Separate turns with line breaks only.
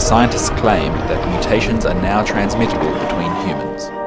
scientists claim that mutations are now transmittable between humans.